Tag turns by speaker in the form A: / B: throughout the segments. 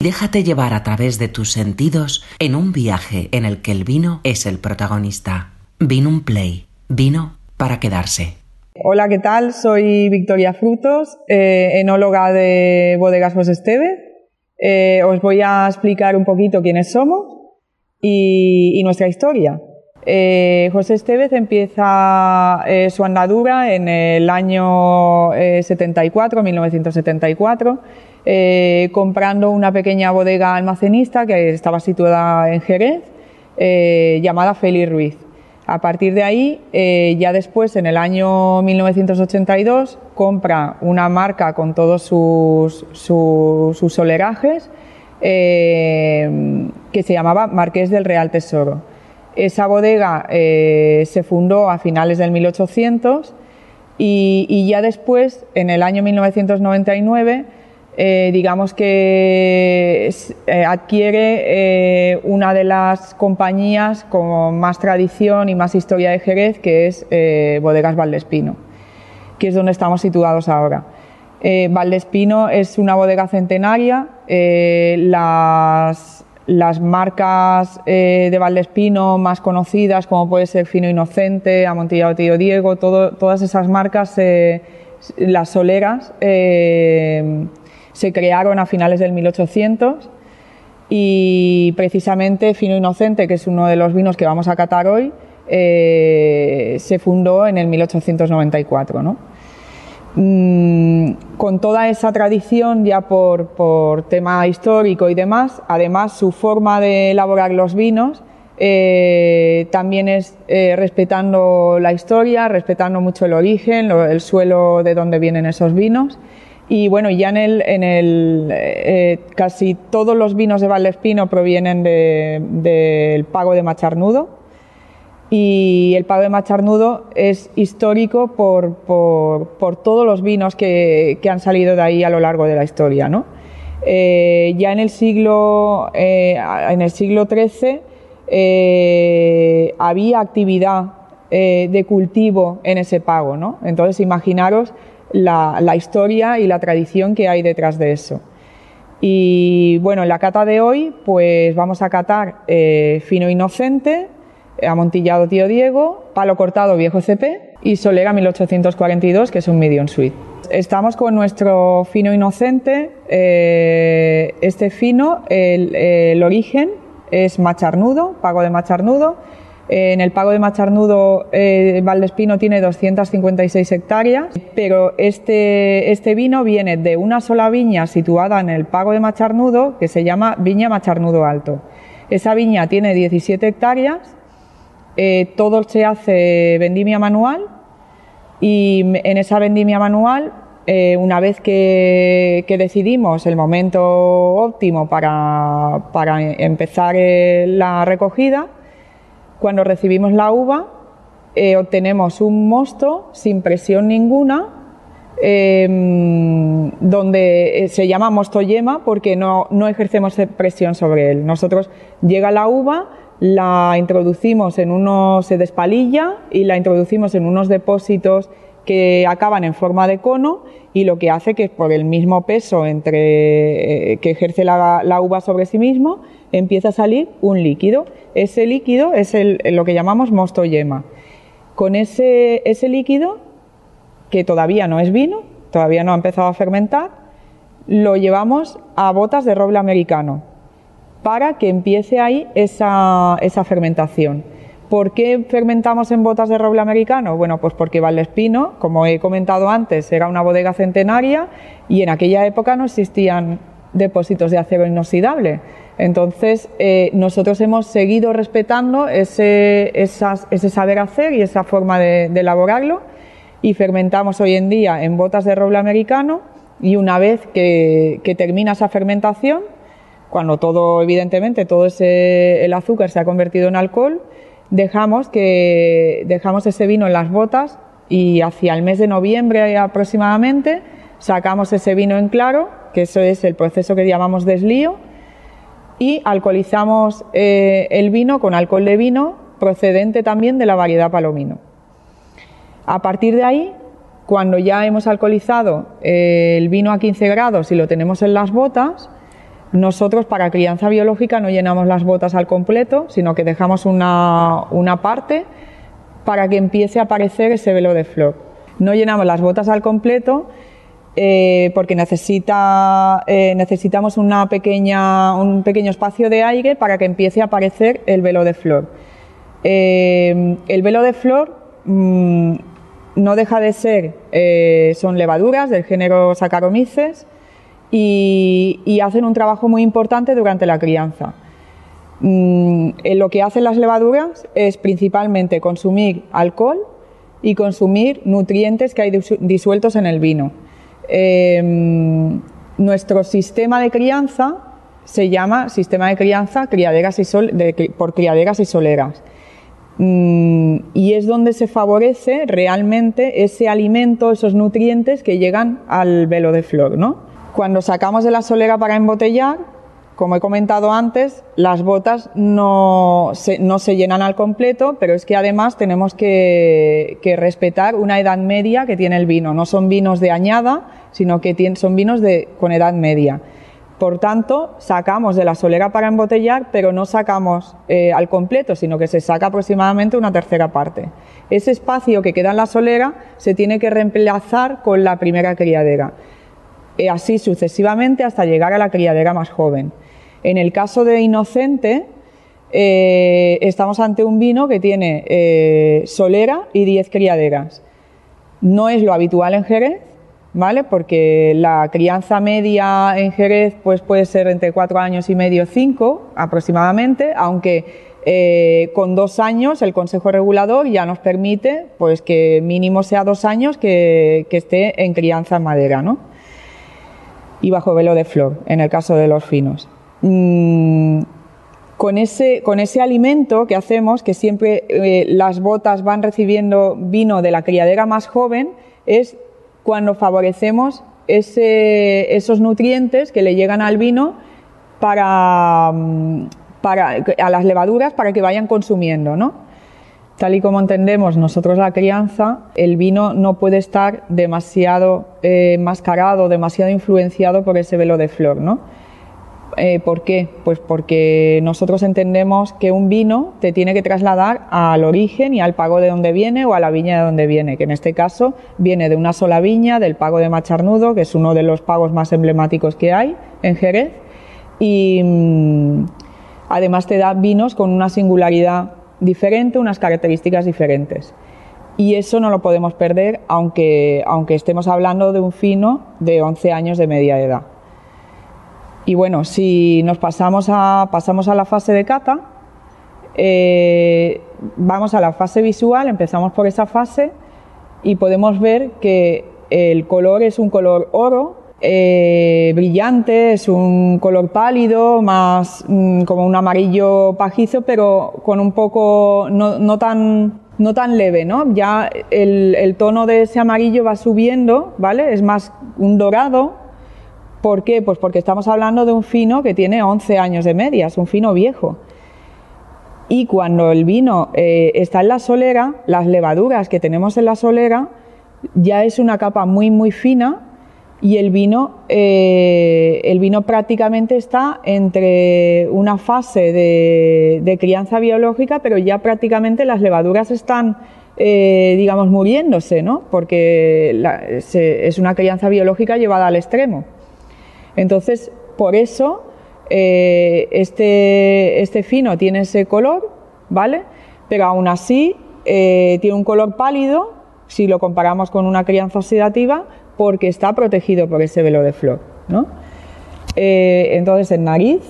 A: Déjate llevar a través de tus sentidos en un viaje en el que el vino es el protagonista. Vino un play. Vino para quedarse.
B: Hola, ¿qué tal? Soy Victoria Frutos, eh, enóloga de Bodegas José Esteve. Eh, os voy a explicar un poquito quiénes somos y, nuestra historia. Eh, José Estevez empieza su andadura en el año 74, 1974 eh, comprando una pequeña bodega almacenista que estaba situada en Jerez, eh, llamada Félix Ruiz. A partir de ahí, eh, ya después, en el año 1982, compra una marca con todos sus, sus, solerajes que se llamaba Marqués del Real Tesoro. Esa bodega se fundó a finales del 1800 y, ya después, en el año 1999, eh, digamos que eh, adquiere eh, una de las compañías con más tradición y más historia de Jerez, que es Bodegas Valdespino, que es donde estamos situados ahora. Valdespino es una bodega centenaria. Las, las, marcas de Valdespino más conocidas, como puede ser Fino Inocente, Amontillado Tío Diego, todas esas marcas, las soleras, se crearon a finales del 1800 y precisamente Fino Inocente, que es uno de los vinos que vamos a catar hoy, eh, se fundó en el 1894. Mm, con toda esa tradición ya por, tema histórico y demás, además su forma de elaborar los vinos eh, también es eh, respetando la historia, respetando mucho el origen, el suelo de donde vienen esos vinos y bueno, ya en el, en el eh, casi todos los vinos de Valdespino provienen del pago de Macharnudo. Y el pago de Macharnudo es histórico por, por, todos los vinos que, que, han salido de ahí a lo largo de la historia. ¿no? Eh, ya en el siglo, eh, en el siglo XIII había actividad de cultivo en ese pago. ¿no? Entonces, imaginaros la, historia y la tradición que hay detrás de eso. Y bueno, en la cata de hoy, pues vamos a catar eh, fino inocente, amontillado tío Diego, palo cortado viejo CP y Solera 1842, que es un medium suite. Estamos con nuestro fino inocente. Eh, este fino, el, el, origen es macharnudo, pago de macharnudo. En el pago de Macharnudo, eh, Valdespino tiene 256 hectáreas, pero este, este vino viene de una sola viña situada en el pago de Macharnudo, que se llama Viña Macharnudo Alto. Esa viña tiene 17 hectáreas, eh, todo se hace vendimia manual y en esa vendimia manual, eh, una vez que, decidimos el momento óptimo para, para empezar la recogida, cuando recibimos la uva, eh, obtenemos un mosto sin presión ninguna, em, donde eh, se llama mosto yema porque no, no ejercemos presión sobre él. Nosotros llega la uva, la introducimos en unos, se despalilla y la introducimos en unos depósitos que acaban en forma de cono y lo que hace que por el mismo peso entre, eh, que ejerce la, uva sobre sí mismo empieza a salir un líquido. Ese líquido es lo que llamamos mosto yema. Con ese, ese líquido, que todavía no es vino, todavía no ha empezado a fermentar, lo llevamos a botas de roble americano para que empiece ahí esa, esa fermentación. ¿Por qué fermentamos en botas de roble americano? Bueno, pues porque Valdespino, como he comentado antes, era una bodega centenaria y en aquella época no existían depósitos de acero inoxidable. Entonces, eh, nosotros hemos seguido respetando ese, ese, saber hacer y esa forma de, elaborarlo y fermentamos hoy en día en botas de roble americano y una vez que, que termina esa fermentación, cuando todo, evidentemente, todo ese, el azúcar se ha convertido en alcohol, dejamos, que, dejamos ese vino en las botas y hacia el mes de noviembre aproximadamente sacamos ese vino en claro, que eso es el proceso que llamamos deslío, y alcoholizamos eh, el vino con alcohol de vino procedente también de la variedad palomino. A partir de ahí, cuando ya hemos alcoholizado eh, el vino a 15 grados y lo tenemos en las botas, nosotros para crianza biológica no llenamos las botas al completo, sino que dejamos una, una parte para que empiece a aparecer ese velo de flor. No llenamos las botas al completo eh, porque necesita, eh, necesitamos una pequeña, un pequeño espacio de aire para que empiece a aparecer el velo de flor. Eh, el velo de flor mm, no deja de ser, son levaduras del género Saccharomyces y, hacen un trabajo muy importante durante la crianza. Mm, lo que hacen las levaduras es principalmente consumir alcohol y consumir nutrientes que hay disueltos en el vino. Em, nuestro sistema de crianza se llama sistema de crianza criaderas y por criaderas y soleras. Mm, y es donde se favorece realmente ese alimento, esos nutrientes que llegan al velo de flor, ¿no? Cuando sacamos de la solera para embotellar, como he comentado antes, las botas no se, llenan al completo, pero es que además tenemos que, respetar una edad media que tiene el vino. No son vinos de añada, sino que son vinos de, con edad media. Por tanto, sacamos de la solera para embotellar, pero no sacamos eh, al completo, sino que se saca aproximadamente una tercera parte. Ese espacio que queda en la solera se tiene que reemplazar con la primera criadera así sucesivamente hasta llegar a la criadera más joven. En el caso de Inocente, eh, estamos ante un vino que tiene eh, solera y 10 criaderas. No es lo habitual en Jerez, ¿vale? Porque la crianza media en Jerez pues, puede ser entre 4 años y medio, 5 aproximadamente, aunque eh, con dos años el Consejo Regulador ya nos permite pues, que mínimo sea dos años que, que esté en crianza en madera, ¿no? Y bajo velo de flor, en el caso de los finos. Mm, con, ese, con ese alimento que hacemos, que siempre eh, las botas van recibiendo vino de la criadera más joven, es cuando favorecemos ese, esos nutrientes que le llegan al vino para, mm, para, a las levaduras para que vayan consumiendo, ¿no? Tal y como entendemos nosotros la crianza, el vino no puede estar demasiado eh, mascarado, demasiado influenciado por ese velo de flor, ¿no? Eh, ¿Por qué? Pues porque nosotros entendemos que un vino te tiene que trasladar al origen y al pago de donde viene o a la viña de donde viene, que en este caso viene de una sola viña, del pago de Macharnudo, que es uno de los pagos más emblemáticos que hay en Jerez, y mm, además te da vinos con una singularidad diferente, unas características diferentes. Y eso no lo podemos perder aunque, aunque estemos hablando de un fino de 11 años de media edad. Y bueno, si nos pasamos a, pasamos a la fase de cata, eh, vamos a la fase visual, empezamos por esa fase y podemos ver que el color es un color oro, eh, brillante, es un color pálido, más mm, como un amarillo pajizo, pero con un poco no, tan no tan leve, ¿no? Ya el, tono de ese amarillo va subiendo, ¿vale? Es más un dorado. ¿Por qué? Pues porque estamos hablando de un fino que tiene 11 años de media, es un fino viejo. Y cuando el vino eh, está en la solera, las levaduras que tenemos en la solera ya es una capa muy, muy fina y el vino, eh, el vino prácticamente está entre una fase de, crianza biológica, pero ya prácticamente las levaduras están, eh, digamos, muriéndose, ¿no? Porque es una crianza biológica llevada al extremo. Entonces, por eso eh, este, este fino tiene ese color, ¿vale? Pero aún así tiene un color pálido si lo comparamos con una crianza oxidativa, porque está protegido por ese velo de flor. ¿no? Eh, entonces en nariz,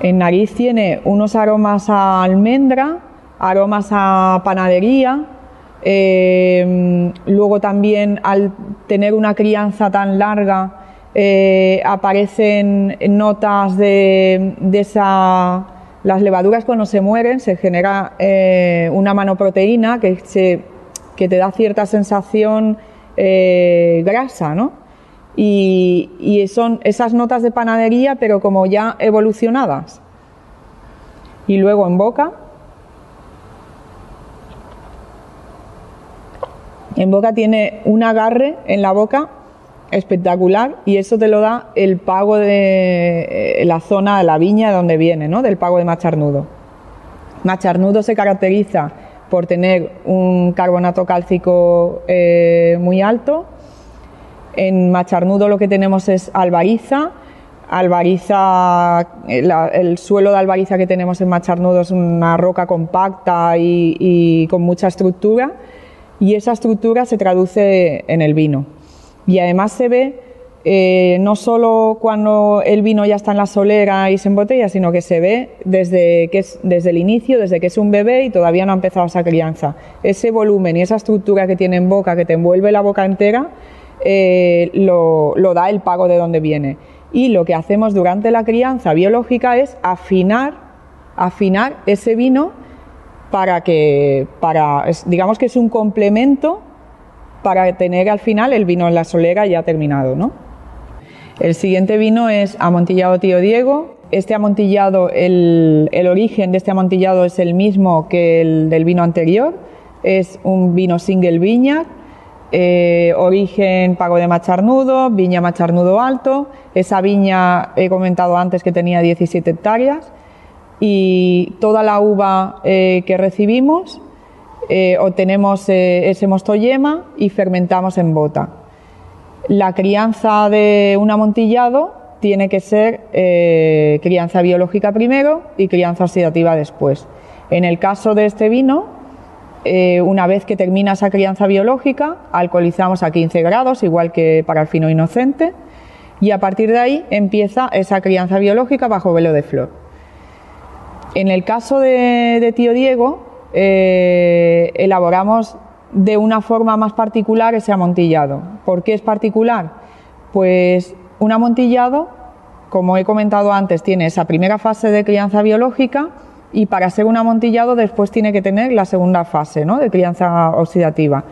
B: en nariz tiene unos aromas a almendra, aromas a panadería, eh, luego también al tener una crianza tan larga eh, aparecen notas de, de, esa... Las levaduras cuando se mueren se genera una manoproteína que, te da cierta sensación eh, grasa, ¿no? Y, son esas notas de panadería, pero como ya evolucionadas. Y luego en boca. En boca tiene un agarre en la boca espectacular y eso te lo da el pago de eh, la zona la viña de donde viene, ¿no? del pago de macharnudo. Macharnudo se caracteriza por tener un carbonato cálcico eh, muy alto. En macharnudo lo que tenemos es albariza. Albariza, el, suelo de albariza que tenemos en macharnudo es una roca compacta y con mucha estructura y esa estructura se traduce en el vino. Y además se ve eh, no solo cuando el vino ya está en la solera y se embotella, sino que se ve desde, desde el inicio, desde que es un bebé y todavía no ha empezado esa crianza. Ese volumen y esa estructura que tiene en boca, que te envuelve la boca entera, eh, lo, lo da el pago de dónde viene. Y lo que hacemos durante la crianza biológica es afinar, afinar ese vino para que, para, digamos que es un complemento para tener al final el vino en la solera ya terminado, ¿no? El siguiente vino es amontillado Tío Diego. Este amontillado, el, origen de este amontillado es el mismo que el del vino anterior. Es un vino single viña, eh, origen pago de macharnudo, viña macharnudo alto. Esa viña he comentado antes que tenía 17 hectáreas y toda la uva eh, que recibimos eh, obtenemos eh, ese mosto yema y fermentamos en bota. La crianza de un amontillado tiene que ser crianza biológica primero y crianza oxidativa después. En el caso de este vino, una vez que termina esa crianza biológica, alcoholizamos a 15 grados, igual que para el fino inocente, y a partir de ahí empieza esa crianza biológica bajo velo de flor. En el caso de, Tío Diego, eh, elaboramos de una forma más particular ese amontillado. ¿Por qué es particular? Pues un amontillado, como he comentado antes, tiene esa primera fase de crianza biológica y para ser un amontillado después tiene que tener la segunda fase ¿no? de crianza oxidativa.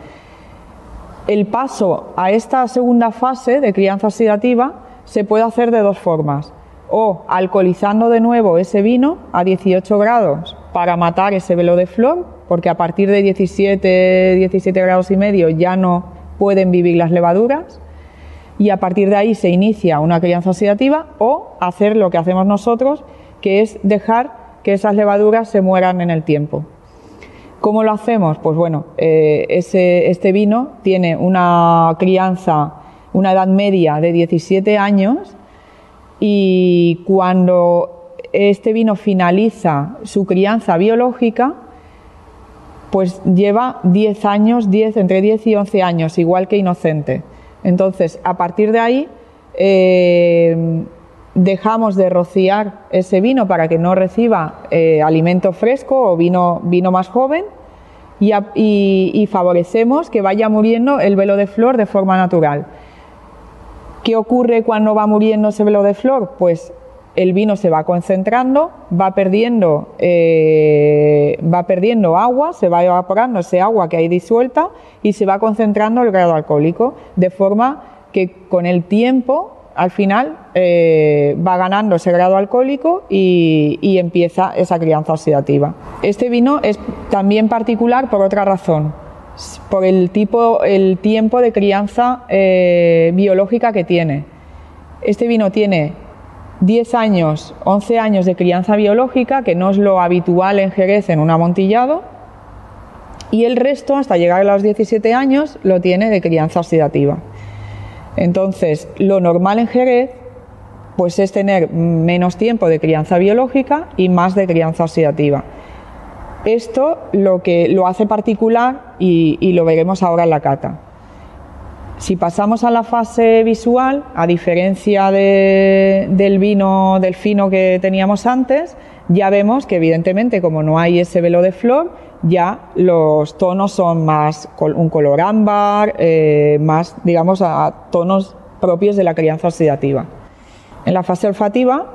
B: El paso a esta segunda fase de crianza oxidativa se puede hacer de dos formas o alcoholizando de nuevo ese vino a 18 grados para matar ese velo de flor, porque a partir de 17, 17 grados y medio ya no pueden vivir las levaduras y a partir de ahí se inicia una crianza oxidativa o hacer lo que hacemos nosotros, que es dejar que esas levaduras se mueran en el tiempo. ¿Cómo lo hacemos? Pues bueno, eh, este vino tiene una crianza, una edad media de 17 años y cuando este vino finaliza su crianza biológica, pues lleva 10 años, 10, entre 10 y 11 años, igual que inocente. Entonces, a partir de ahí, eh, dejamos de rociar ese vino para que no reciba eh, alimento fresco o vino, vino más joven y, y favorecemos que vaya muriendo el velo de flor de forma natural. ¿Qué ocurre cuando va muriendo ese velo de flor? Pues el vino se va concentrando, va perdiendo, eh, va perdiendo agua, se va evaporando ese agua que hay disuelta y se va concentrando el grado alcohólico, de forma que con el tiempo, al final, eh, va ganando ese grado alcohólico y, empieza esa crianza oxidativa. Este vino es también particular por otra razón por el tipo, el tiempo de crianza eh, biológica que tiene. Este vino tiene 10 años, 11 años de crianza biológica, que no es lo habitual en Jerez en un amontillado, y el resto, hasta llegar a los 17 años, lo tiene de crianza oxidativa. Entonces, lo normal en Jerez pues es tener menos tiempo de crianza biológica y más de crianza oxidativa. Esto lo que lo hace particular y, lo veremos ahora en la cata. Si pasamos a la fase visual, a diferencia del vino del fino que teníamos antes, ya vemos que evidentemente como no hay ese velo de flor, ya los tonos son más un color ámbar, eh, más digamos a tonos propios de la crianza oxidativa. En la fase olfativa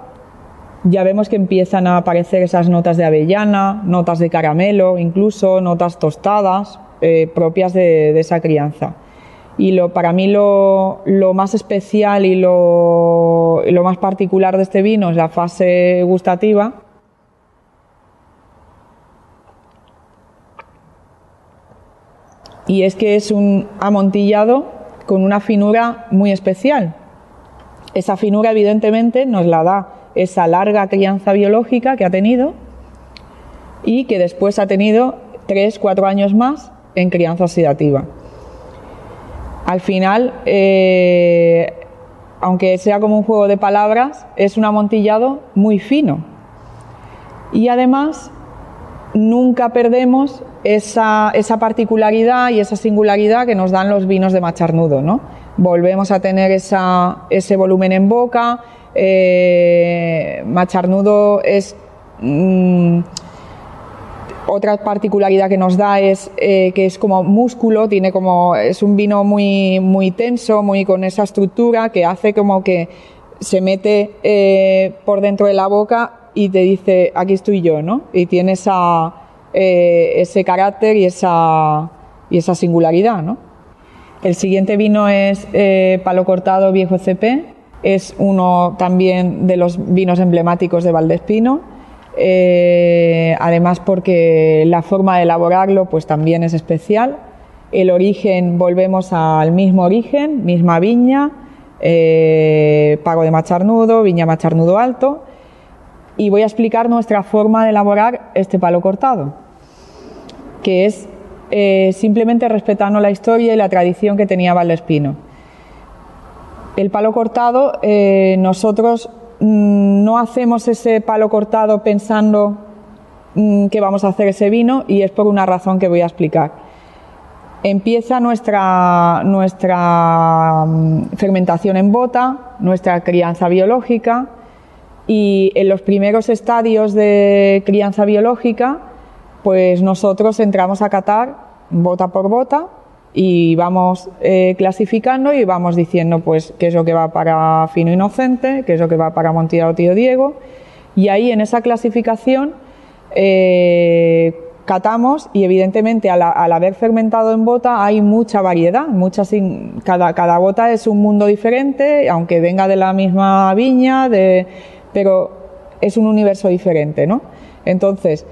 B: ya vemos que empiezan a aparecer esas notas de avellana, notas de caramelo, incluso notas tostadas eh, propias de, esa crianza. Y lo, para mí lo, más especial y lo, lo más particular de este vino es la fase gustativa. Y es que es un amontillado con una finura muy especial. Esa finura evidentemente nos la da esa larga crianza biológica que ha tenido y que después ha tenido tres, cuatro años más en crianza oxidativa. Al final, eh, aunque sea como un juego de palabras, es un amontillado muy fino. Y además, nunca perdemos esa, particularidad y esa singularidad que nos dan los vinos de macharnudo, ¿no? Volvemos a tener ese volumen en boca. Eh, macharnudo es mm, otra particularidad que nos da es eh, que es como músculo, tiene como es un vino muy muy tenso, muy con esa estructura que hace como que se mete eh, por dentro de la boca y te dice aquí estoy yo, ¿no? Y tiene esa, eh, ese carácter y esa y esa singularidad, ¿no? El siguiente vino es Palo Cortado Viejo CP, es uno también de los vinos emblemáticos de Valdespino eh, además porque la forma de elaborarlo pues también es especial. El origen, volvemos al mismo origen, misma viña, eh, pago de macharnudo, viña macharnudo alto, y voy a explicar nuestra forma de elaborar este palo cortado, que es eh, simplemente respetando la historia y la tradición que tenía Valdespino. El palo cortado, nosotros no hacemos ese palo cortado pensando mm, que vamos a hacer ese vino y es por una razón que voy a explicar. Empieza nuestra, nuestra mm, fermentación en bota, nuestra crianza biológica y en los primeros estadios de crianza biológica pues nosotros entramos a catar bota por bota y vamos eh, clasificando y vamos diciendo pues qué es lo que va para fino inocente, qué es lo que va para Montillado Tío Diego y ahí en esa clasificación eh, catamos y evidentemente al, haber fermentado en bota hay mucha variedad, muchas, cada, cada bota es un mundo diferente, aunque venga de la misma viña, de, pero es un universo diferente, ¿no? Entonces,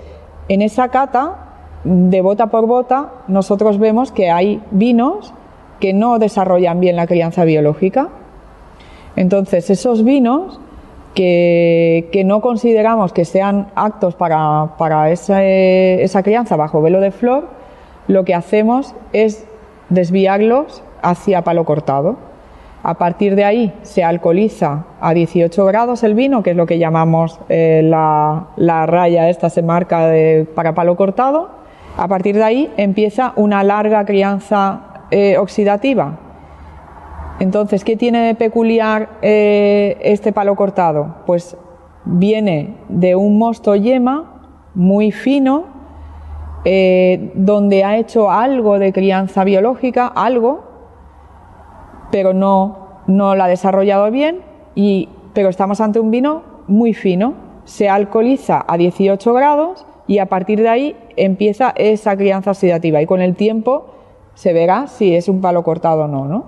B: en esa cata de bota por bota, nosotros vemos que hay vinos que no desarrollan bien la crianza biológica. Entonces, esos vinos que, no consideramos que sean aptos para, esa, crianza bajo velo de flor, lo que hacemos es desviarlos hacia palo cortado. A partir de ahí se alcoholiza a 18 grados el vino, que es lo que llamamos eh, la, raya, esta se marca para palo cortado, a partir de ahí empieza una larga crianza eh, oxidativa. Entonces, ¿qué tiene de peculiar eh, este palo cortado? Pues viene de un mosto yema muy fino, eh, donde ha hecho algo de crianza biológica, algo, pero no, no la ha desarrollado bien, y, pero estamos ante un vino muy fino. Se alcoholiza a 18 grados y a partir de ahí empieza esa crianza oxidativa y con el tiempo se verá si es un palo cortado o no, ¿no?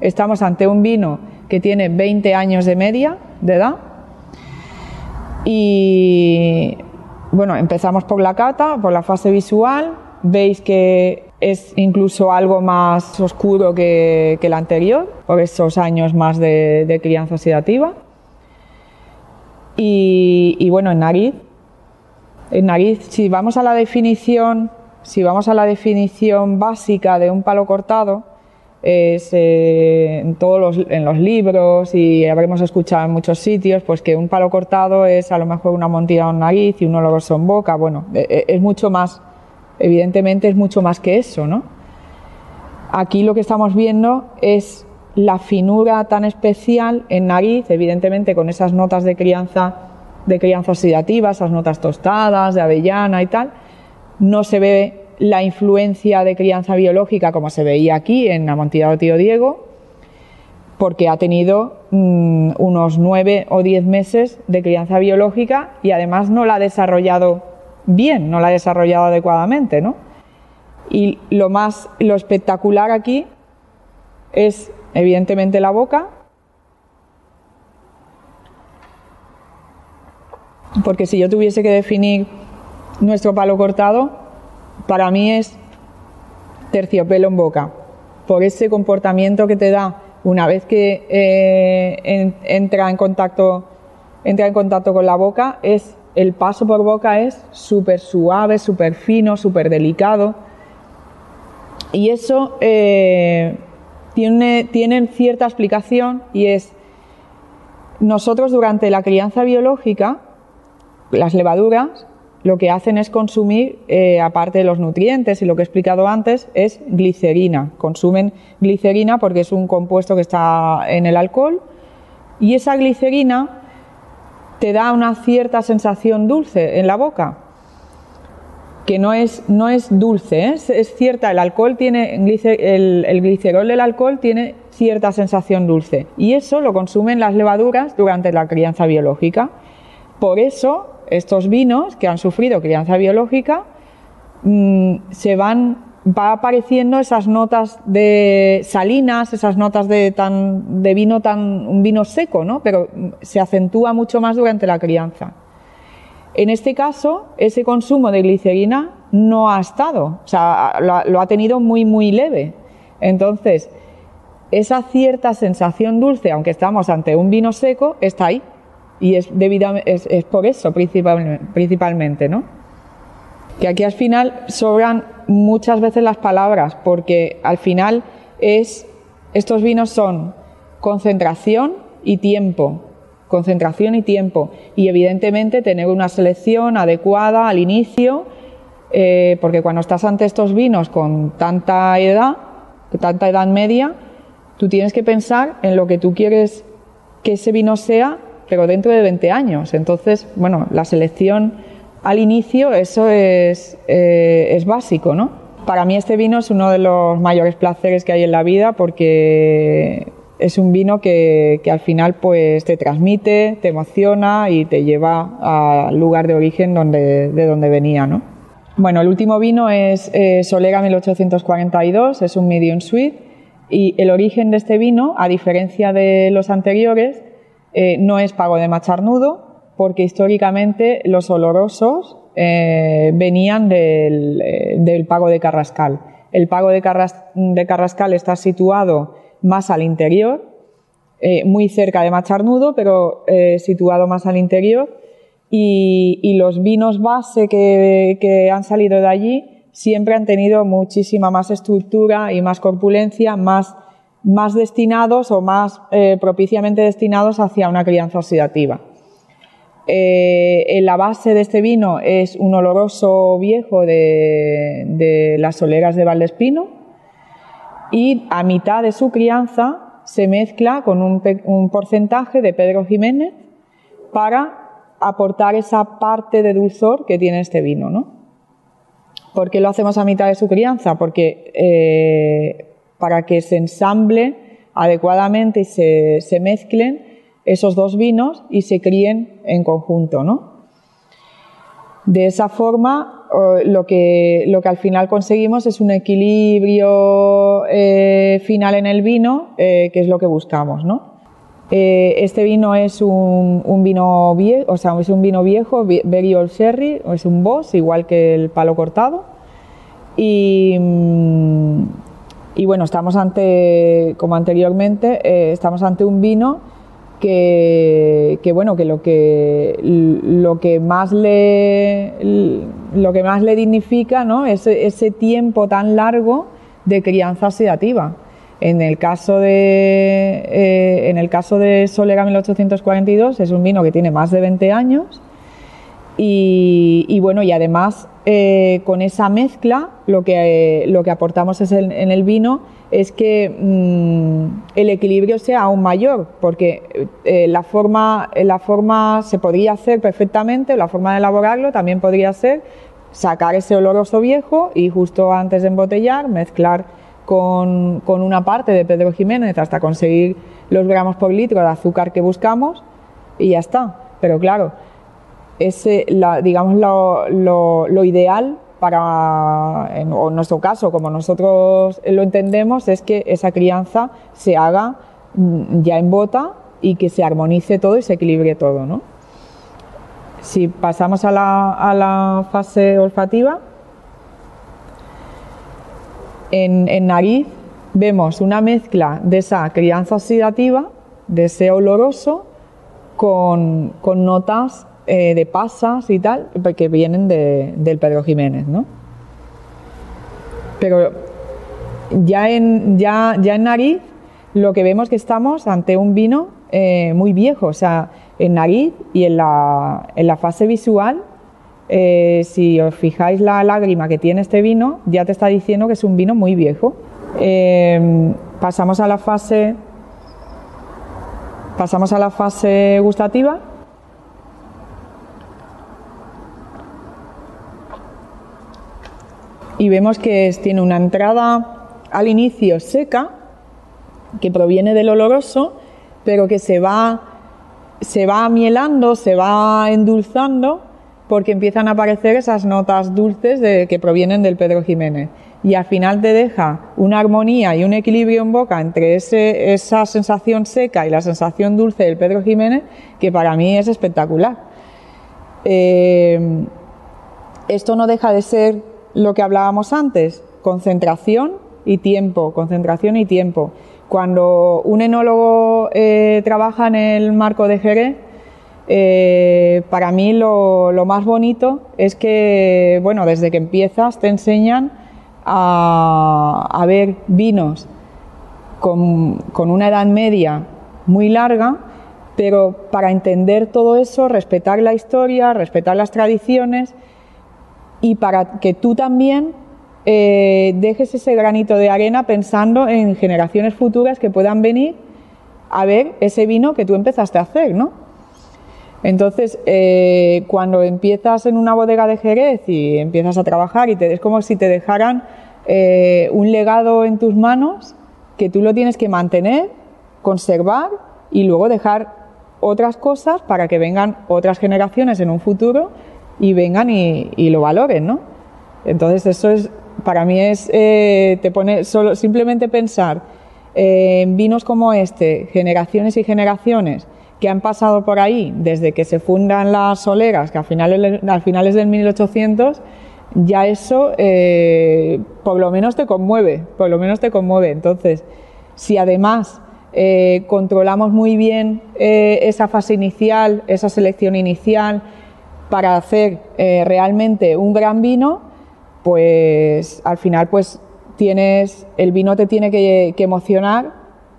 B: Estamos ante un vino que tiene 20 años de media de edad y bueno, empezamos por la cata, por la fase visual, veis que es incluso algo más oscuro que, el anterior, por esos años más de, crianza oxidativa. Y, y bueno, en nariz en nariz, si vamos a la definición, si vamos a la definición básica de un palo cortado, es eh, en todos los, en los libros y habremos escuchado en muchos sitios, pues que un palo cortado es a lo mejor una montilla en nariz y un oloroso en boca. Bueno, e, e, es mucho más, evidentemente es mucho más que eso, ¿no? Aquí lo que estamos viendo es la finura tan especial en nariz, evidentemente con esas notas de crianza de crianza oxidativa, esas notas tostadas, de avellana y tal. No se ve la influencia de crianza biológica como se veía aquí en Amontillado Tío Diego, porque ha tenido mm, unos nueve o diez meses de crianza biológica y además no la ha desarrollado bien, no la ha desarrollado adecuadamente, ¿no? Y lo más, lo espectacular aquí es evidentemente la boca, porque si yo tuviese que definir nuestro palo cortado, para mí es terciopelo en boca. por ese comportamiento que te da una vez que eh, entra en contacto entra en contacto con la boca es el paso por boca es súper suave, súper fino, súper delicado y eso eh, tiene, tiene cierta explicación y es nosotros durante la crianza biológica las levaduras lo que hacen es consumir, eh, aparte de los nutrientes y lo que he explicado antes, es glicerina. Consumen glicerina porque es un compuesto que está en el alcohol y esa glicerina te da una cierta sensación dulce en la boca, que no es, no es dulce, ¿eh? es, cierta, el alcohol tiene, el, el glicerol del alcohol tiene cierta sensación dulce y eso lo consumen las levaduras durante la crianza biológica. Por eso estos vinos que han sufrido crianza biológica mm, se van va apareciendo esas notas de salinas, esas notas de tan de vino tan un vino seco, ¿no? Pero se acentúa mucho más durante la crianza. En este caso, ese consumo de glicerina no ha estado, o sea, lo, ha tenido muy muy leve. Entonces, esa cierta sensación dulce, aunque estamos ante un vino seco, está ahí y es, debido es, por eso principalmente, ¿no? Que aquí al final sobran muchas veces las palabras, porque al final es, estos vinos son concentración y tiempo, concentración y tiempo, y evidentemente tener una selección adecuada al inicio, eh, porque cuando estás ante estos vinos con tanta edad, tanta edad media, tú tienes que pensar en lo que tú quieres que ese vino sea pero dentro de 20 años. Entonces, bueno, la selección al inicio, eso es, eh, es básico, ¿no? Para mí este vino es uno de los mayores placeres que hay en la vida porque es un vino que, que, al final pues te transmite, te emociona y te lleva al lugar de origen donde, de donde venía, ¿no? Bueno, el último vino es eh, Solega 1842, es un medium sweet y el origen de este vino, a diferencia de los anteriores, eh, no es pago de macharnudo, porque históricamente los olorosos eh, venían eh, del, pago de Carrascal. El pago de, Carrascal está situado más al interior, muy cerca de Macharnudo, pero situado más al interior. Y, los vinos base que, que, han salido de allí siempre han tenido muchísima más estructura y más corpulencia, más más destinados o más eh, propiciamente destinados hacia una crianza oxidativa. Eh, la base de este vino es un oloroso viejo de, las soleras de Valdespino y a mitad de su crianza se mezcla con un, porcentaje de Pedro Jiménez para aportar esa parte de dulzor que tiene este vino. ¿no? ¿Por qué lo hacemos a mitad de su crianza? Porque eh, para que se ensamble adecuadamente y se, mezclen esos dos vinos y se críen en conjunto, ¿no? De esa forma, lo que, lo que al final conseguimos es un equilibrio eh, final en el vino, eh, que es lo que buscamos, ¿no? Eh, este vino es un, vino viejo, o sea, es un vino viejo, very old sherry, es un boss, igual que el palo cortado. Y, mm, y bueno, estamos ante, como anteriormente, eh, estamos ante un vino que, bueno, que lo que lo que más le lo que más le dignifica, ¿no? Es ese tiempo tan largo de crianza oxidativa. En el caso de eh, en el caso de Solera 1842 es un vino que tiene más de 20 años y, bueno, y además eh, con esa mezcla lo que, lo que aportamos es en el vino es que mm, el equilibrio sea aún mayor, porque eh, la, forma, la forma se podría hacer perfectamente, la forma de elaborarlo también podría ser sacar ese oloroso viejo y justo antes de embotellar mezclar con, con una parte de Pedro Jiménez hasta conseguir los gramos por litro de azúcar que buscamos y ya está. Pero claro, ese, la, digamos, lo, lo, ideal para, en, nuestro caso, como nosotros lo entendemos, es que esa crianza se haga mm, ya en bota y que se armonice todo y se equilibre todo, ¿no? Si pasamos a la, a la fase olfativa, en, en, nariz vemos una mezcla de esa crianza oxidativa, de ese oloroso, con, notas eh, de pasas y tal, que vienen del Pedro Jiménez, ¿no? Pero ya en, ya, ya en nariz lo que vemos que estamos ante un vino eh, muy viejo, o sea, en nariz y en la, en la fase visual, eh, si os fijáis la lágrima que tiene este vino, ya te está diciendo que es un vino muy viejo. Pasamos a la fase pasamos a la fase gustativa. Y vemos que tiene una entrada al inicio seca, que proviene del oloroso, pero que se va, se va mielando, se va endulzando, porque empiezan a aparecer esas notas dulces de, que provienen del Pedro Jiménez. Y al final te deja una armonía y un equilibrio en boca entre ese, esa sensación seca y la sensación dulce del Pedro Jiménez, que para mí es espectacular. Eh, esto no deja de ser lo que hablábamos antes, concentración y tiempo, concentración y tiempo. Cuando un enólogo eh, trabaja en el marco de Jerez, eh, para mí lo, más bonito es que, bueno, desde que empiezas te enseñan a, ver vinos con, con, una edad media muy larga, pero para entender todo eso, respetar la historia, respetar las tradiciones y para que tú también eh, dejes ese granito de arena pensando en generaciones futuras que puedan venir a ver ese vino que tú empezaste a hacer, ¿no? Entonces, eh, cuando empiezas en una bodega de Jerez y empiezas a trabajar y te, es como si te dejaran eh, un legado en tus manos que tú lo tienes que mantener, conservar y luego dejar otras cosas para que vengan otras generaciones en un futuro y vengan y, lo valoren, ¿no? Entonces eso es para mí es, eh, te pone solo, simplemente pensar en vinos como este, generaciones y generaciones que han pasado por ahí desde que se fundan las soleras, que a finales, a finales del 1800, ya eso eh, por lo menos te conmueve, por lo menos te conmueve. Entonces, si además eh, controlamos muy bien esa fase inicial, esa selección inicial, para hacer realmente un gran vino, pues al final pues tienes, el vino te tiene que, emocionar,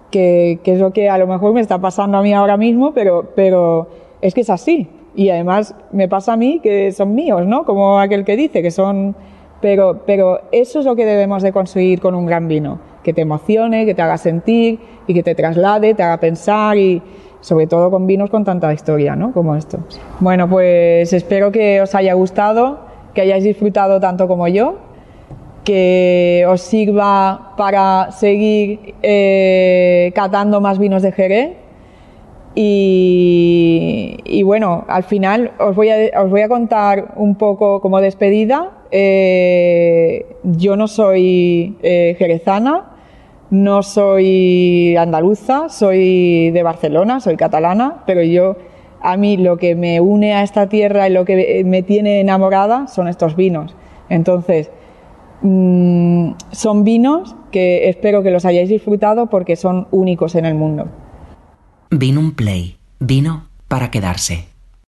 B: que, es lo que a lo mejor me está pasando a mí ahora mismo, pero, pero es que es así. Y además me pasa a mí que son míos, ¿no? Como aquel que dice que son... Pero, pero eso es lo que debemos de conseguir con un gran vino, que te emocione, que te haga sentir y que te traslade, te haga pensar y sobre todo con vinos con tanta historia, ¿no? Como esto. Bueno, pues espero que os haya gustado que hayáis disfrutado tanto como yo, que os sirva para seguir eh, catando más vinos de Jerez. Y, bueno, al final os voy a, os voy a contar un poco como despedida. Eh, yo no soy eh, jerezana, no soy andaluza, soy de Barcelona, soy catalana, pero yo a mí lo que me une a esta tierra y lo que me tiene enamorada son estos vinos. Entonces, mm, son vinos que espero que los hayáis disfrutado porque son únicos en el mundo.
A: Vino un play, vino para quedarse.